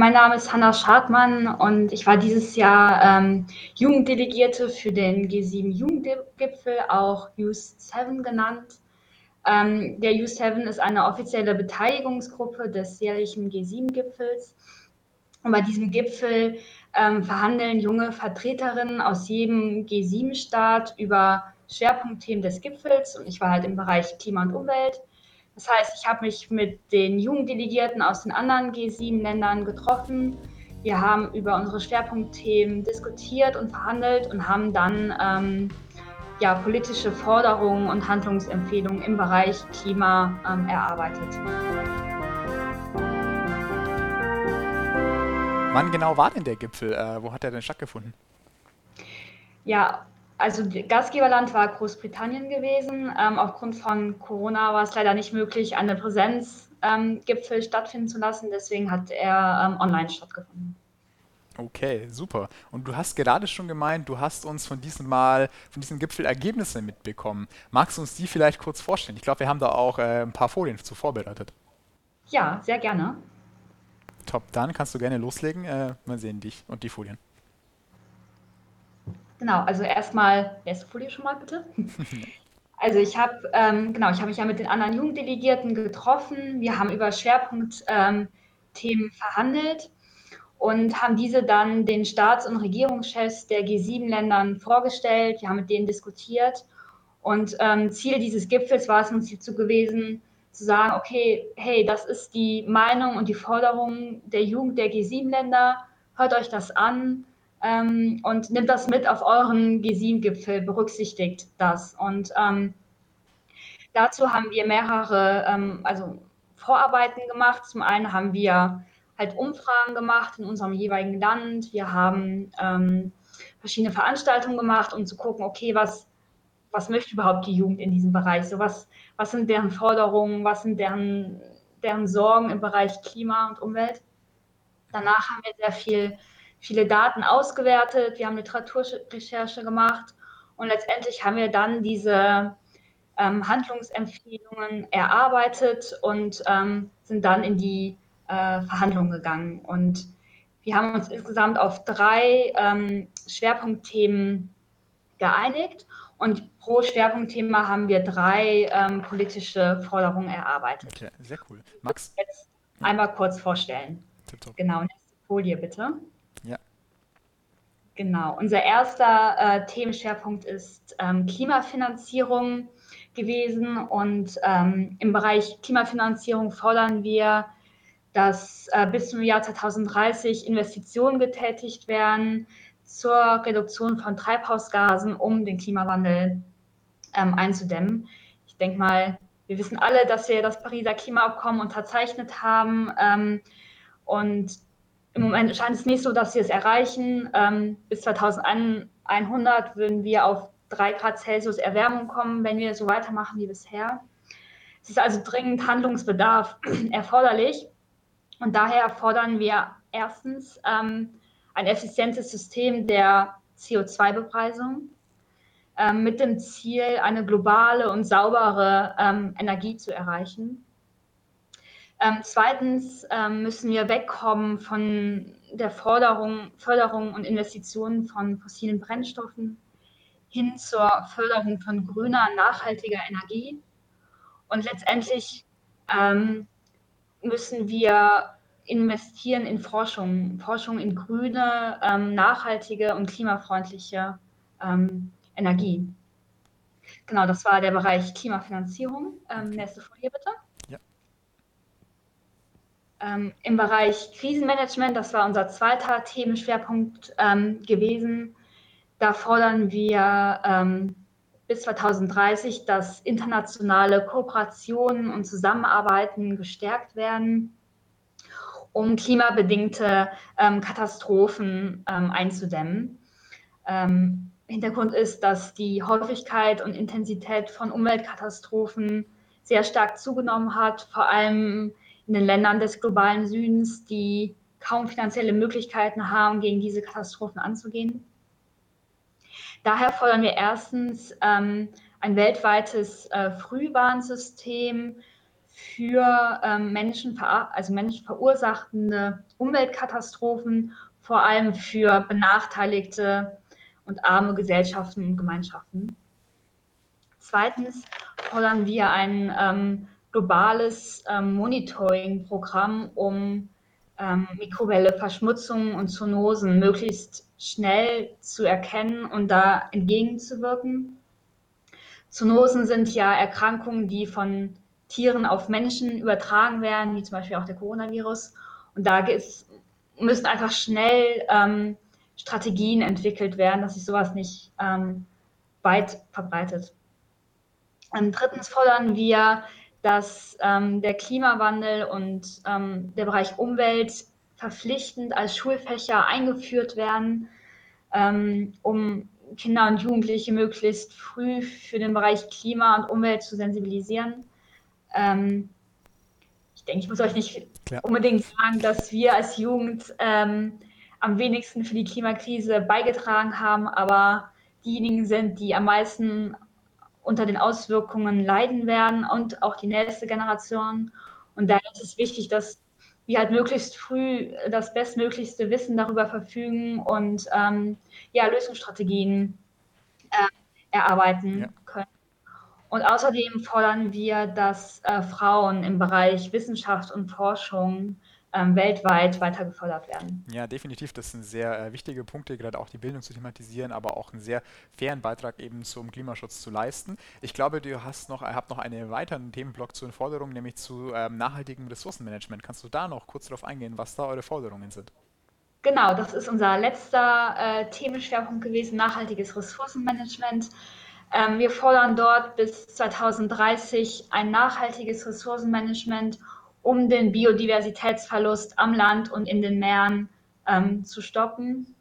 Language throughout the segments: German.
mein Name ist Hanna Schadmann und ich war dieses Jahr ähm, Jugenddelegierte für den G7-Jugendgipfel, auch Youth 7 genannt. Ähm, der Youth 7 ist eine offizielle Beteiligungsgruppe des jährlichen G7-Gipfels. Und bei diesem Gipfel ähm, verhandeln junge Vertreterinnen aus jedem G7-Staat über Schwerpunktthemen des Gipfels. Und ich war halt im Bereich Klima und Umwelt. Das heißt, ich habe mich mit den Jugenddelegierten aus den anderen G7-Ländern getroffen. Wir haben über unsere Schwerpunktthemen diskutiert und verhandelt und haben dann ähm, ja, politische Forderungen und Handlungsempfehlungen im Bereich Klima ähm, erarbeitet. Wann genau war denn der Gipfel? Äh, wo hat er denn stattgefunden? Ja, also Gastgeberland war Großbritannien gewesen. Ähm, aufgrund von Corona war es leider nicht möglich, einen Präsenzgipfel ähm, stattfinden zu lassen. Deswegen hat er ähm, online stattgefunden. Okay, super. Und du hast gerade schon gemeint, du hast uns von diesem Mal, von diesem Gipfel Ergebnisse mitbekommen. Magst du uns die vielleicht kurz vorstellen? Ich glaube, wir haben da auch äh, ein paar Folien zu vorbereitet. Ja, sehr gerne. Top, dann kannst du gerne loslegen. Äh, mal sehen dich und die Folien. Genau, also erstmal, erste Folie schon mal bitte. Also ich habe, ähm, genau, ich habe mich ja mit den anderen Jugenddelegierten getroffen. Wir haben über Schwerpunktthemen ähm, verhandelt und haben diese dann den Staats- und Regierungschefs der G7-Ländern vorgestellt. Wir haben mit denen diskutiert. Und ähm, Ziel dieses Gipfels war es uns hierzu gewesen, zu sagen, okay, hey, das ist die Meinung und die Forderung der Jugend der G7-Länder. Hört euch das an ähm, und nimmt das mit auf euren G7-Gipfel, berücksichtigt das. Und ähm, dazu haben wir mehrere ähm, also Vorarbeiten gemacht. Zum einen haben wir halt Umfragen gemacht in unserem jeweiligen Land. Wir haben ähm, verschiedene Veranstaltungen gemacht, um zu gucken, okay, was, was möchte überhaupt die Jugend in diesem Bereich? So was, was sind deren Forderungen, was sind deren, deren Sorgen im Bereich Klima und Umwelt? Danach haben wir sehr viel viele Daten ausgewertet, wir haben Literaturrecherche gemacht und letztendlich haben wir dann diese ähm, Handlungsempfehlungen erarbeitet und ähm, sind dann in die äh, Verhandlungen gegangen. Und wir haben uns insgesamt auf drei ähm, Schwerpunktthemen geeinigt und pro Schwerpunktthema haben wir drei ähm, politische Forderungen erarbeitet. Okay, sehr cool. Max? Jetzt einmal kurz vorstellen. Tipptopp. Genau, nächste Folie bitte. Genau, unser erster äh, Themenschwerpunkt ist ähm, Klimafinanzierung gewesen und ähm, im Bereich Klimafinanzierung fordern wir, dass äh, bis zum Jahr 2030 Investitionen getätigt werden zur Reduktion von Treibhausgasen, um den Klimawandel ähm, einzudämmen. Ich denke mal, wir wissen alle, dass wir das Pariser Klimaabkommen unterzeichnet haben ähm, und im Moment scheint es nicht so, dass wir es erreichen. Ähm, bis 2100 würden wir auf 3 Grad Celsius Erwärmung kommen, wenn wir so weitermachen wie bisher. Es ist also dringend Handlungsbedarf erforderlich. Und daher fordern wir erstens ähm, ein effizientes System der CO2-Bepreisung ähm, mit dem Ziel, eine globale und saubere ähm, Energie zu erreichen. Ähm, zweitens ähm, müssen wir wegkommen von der Forderung, Förderung und Investitionen von fossilen Brennstoffen hin zur Förderung von grüner, nachhaltiger Energie. Und letztendlich ähm, müssen wir investieren in Forschung, Forschung in grüne, ähm, nachhaltige und klimafreundliche ähm, Energie. Genau, das war der Bereich Klimafinanzierung. Ähm, nächste Folie bitte. Ähm, Im Bereich Krisenmanagement, das war unser zweiter Themenschwerpunkt ähm, gewesen, da fordern wir ähm, bis 2030, dass internationale Kooperationen und Zusammenarbeiten gestärkt werden, um klimabedingte ähm, Katastrophen ähm, einzudämmen. Ähm, Hintergrund ist, dass die Häufigkeit und Intensität von Umweltkatastrophen sehr stark zugenommen hat, vor allem in den Ländern des globalen Südens, die kaum finanzielle Möglichkeiten haben, gegen diese Katastrophen anzugehen. Daher fordern wir erstens ähm, ein weltweites äh, Frühwarnsystem für ähm, Menschen, also menschenverursachtende Umweltkatastrophen, vor allem für benachteiligte und arme Gesellschaften und Gemeinschaften. Zweitens fordern wir ein ähm, globales ähm, Monitoring-Programm, um ähm, mikrobielle Verschmutzungen und Zoonosen möglichst schnell zu erkennen und da entgegenzuwirken. Zoonosen sind ja Erkrankungen, die von Tieren auf Menschen übertragen werden, wie zum Beispiel auch der Coronavirus. Und da müssen einfach schnell ähm, Strategien entwickelt werden, dass sich sowas nicht ähm, weit verbreitet. Ähm, drittens fordern wir, dass ähm, der Klimawandel und ähm, der Bereich Umwelt verpflichtend als Schulfächer eingeführt werden, ähm, um Kinder und Jugendliche möglichst früh für den Bereich Klima und Umwelt zu sensibilisieren. Ähm, ich denke, ich muss euch nicht Klar. unbedingt sagen, dass wir als Jugend ähm, am wenigsten für die Klimakrise beigetragen haben, aber diejenigen sind, die am meisten unter den Auswirkungen leiden werden und auch die nächste Generation. Und daher ist es wichtig, dass wir halt möglichst früh das bestmöglichste Wissen darüber verfügen und ähm, ja, Lösungsstrategien äh, erarbeiten ja. können. Und außerdem fordern wir, dass äh, Frauen im Bereich Wissenschaft und Forschung weltweit weiter gefördert werden. Ja, definitiv. Das sind sehr äh, wichtige Punkte, gerade auch die Bildung zu thematisieren, aber auch einen sehr fairen Beitrag eben zum Klimaschutz zu leisten. Ich glaube, du hast noch, habt noch einen weiteren Themenblock zu den Forderungen, nämlich zu ähm, nachhaltigem Ressourcenmanagement. Kannst du da noch kurz darauf eingehen, was da eure Forderungen sind? Genau, das ist unser letzter äh, Themenschwerpunkt gewesen, nachhaltiges Ressourcenmanagement. Ähm, wir fordern dort bis 2030 ein nachhaltiges Ressourcenmanagement um den Biodiversitätsverlust am Land und in den Meeren ähm, zu stoppen.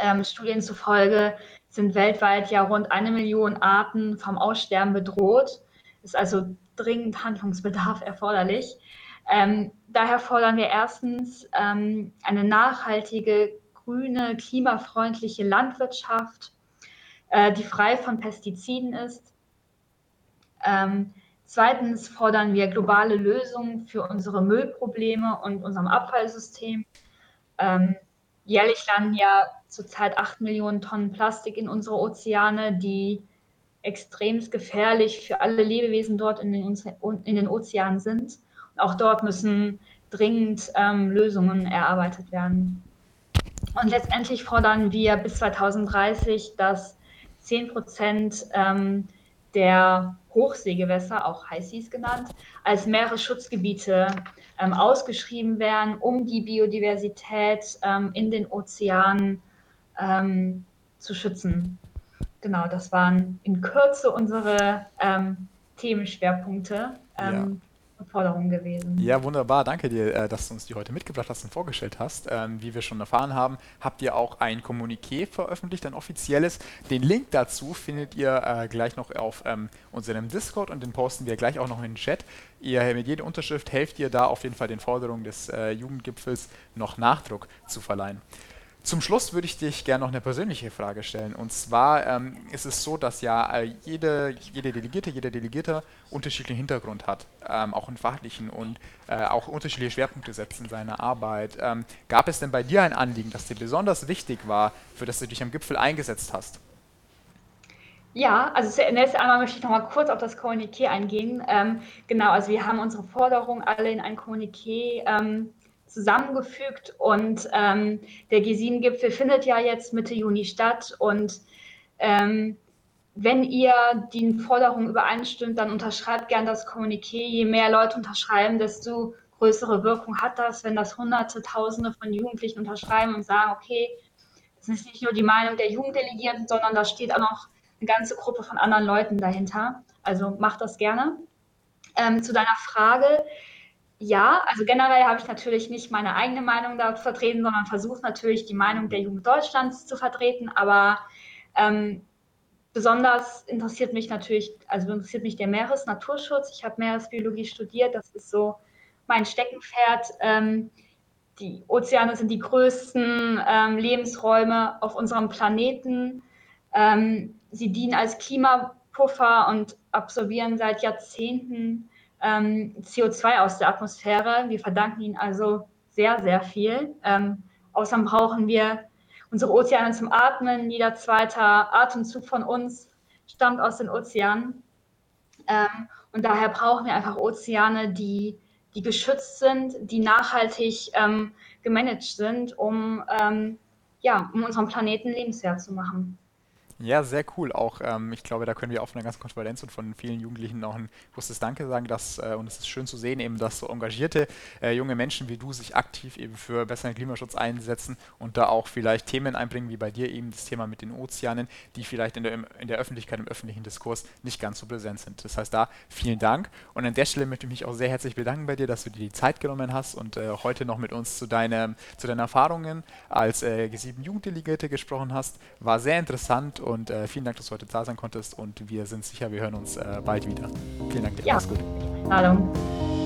Ähm, Studien zufolge sind weltweit ja rund eine Million Arten vom Aussterben bedroht. Ist also dringend Handlungsbedarf erforderlich. Ähm, daher fordern wir erstens ähm, eine nachhaltige, grüne, klimafreundliche Landwirtschaft, äh, die frei von Pestiziden ist. Ähm, Zweitens fordern wir globale Lösungen für unsere Müllprobleme und unserem Abfallsystem. Ähm, jährlich landen ja zurzeit 8 Millionen Tonnen Plastik in unsere Ozeane, die extrem gefährlich für alle Lebewesen dort in den, in den Ozeanen sind. Und auch dort müssen dringend ähm, Lösungen erarbeitet werden. Und letztendlich fordern wir bis 2030, dass 10 Prozent ähm, der Hochseegewässer, auch High Seas genannt, als Meeresschutzgebiete ähm, ausgeschrieben werden, um die Biodiversität ähm, in den Ozeanen ähm, zu schützen. Genau, das waren in Kürze unsere ähm, Themenschwerpunkte. Ja. Forderung gewesen. Ja, wunderbar. Danke dir, äh, dass du uns die heute mitgebracht hast und vorgestellt hast. Ähm, wie wir schon erfahren haben, habt ihr auch ein Kommuniqué veröffentlicht, ein offizielles. Den Link dazu findet ihr äh, gleich noch auf ähm, unserem Discord und den posten wir gleich auch noch in den Chat. Ihr mit jeder Unterschrift helft ihr da auf jeden Fall den Forderungen des äh, Jugendgipfels noch Nachdruck zu verleihen. Zum Schluss würde ich dich gerne noch eine persönliche Frage stellen. Und zwar ähm, ist es so, dass ja äh, jede, jede Delegierte, jeder Delegierter unterschiedlichen Hintergrund hat, ähm, auch einen fachlichen und äh, auch unterschiedliche Schwerpunkte setzt in seiner Arbeit. Ähm, gab es denn bei dir ein Anliegen, das dir besonders wichtig war, für das du dich am Gipfel eingesetzt hast? Ja, also zunächst einmal möchte ich noch mal kurz auf das Kommuniqué eingehen. Ähm, genau, also wir haben unsere Forderungen alle in ein Kommuniqué ähm, zusammengefügt und ähm, der G7-Gipfel findet ja jetzt Mitte Juni statt und ähm, wenn ihr die Forderungen übereinstimmt, dann unterschreibt gern das Kommuniqué. Je mehr Leute unterschreiben, desto größere Wirkung hat das, wenn das Hunderte, Tausende von Jugendlichen unterschreiben und sagen, okay, das ist nicht nur die Meinung der Jugenddelegierten, sondern da steht auch noch eine ganze Gruppe von anderen Leuten dahinter. Also macht das gerne. Ähm, zu deiner Frage, ja, also generell habe ich natürlich nicht meine eigene Meinung da vertreten, sondern versuche natürlich die Meinung der Jugend Deutschlands zu vertreten. Aber ähm, besonders interessiert mich natürlich, also interessiert mich der Meeresnaturschutz. Ich habe Meeresbiologie studiert, das ist so mein Steckenpferd. Ähm, die Ozeane sind die größten ähm, Lebensräume auf unserem Planeten. Ähm, sie dienen als Klimapuffer und absorbieren seit Jahrzehnten ähm, CO2 aus der Atmosphäre. Wir verdanken ihnen also sehr sehr, viel. Ähm, außerdem brauchen wir unsere Ozeane zum Atmen. Jeder zweite Atemzug von uns stammt aus den Ozeanen. Ähm, und daher brauchen wir einfach Ozeane, die, die geschützt sind, die nachhaltig ähm, gemanagt sind, um, ähm, ja, um unseren Planeten lebenswert zu machen. Ja, sehr cool. Auch ähm, ich glaube, da können wir auf einer ganzen Konferenz und von vielen Jugendlichen auch ein großes Danke sagen. Dass, äh, und es ist schön zu sehen, eben, dass so engagierte äh, junge Menschen wie du sich aktiv eben für besseren Klimaschutz einsetzen und da auch vielleicht Themen einbringen, wie bei dir eben das Thema mit den Ozeanen, die vielleicht in der, in der Öffentlichkeit, im öffentlichen Diskurs nicht ganz so präsent sind. Das heißt, da vielen Dank. Und an der Stelle möchte ich mich auch sehr herzlich bedanken bei dir, dass du dir die Zeit genommen hast und äh, heute noch mit uns zu, deine, zu deinen Erfahrungen als äh, G7 Jugenddelegierte gesprochen hast. War sehr interessant und äh, vielen Dank, dass du heute da sein konntest und wir sind sicher, wir hören uns äh, bald wieder. Vielen Dank dir. Ja. Mach's gut. Hallo.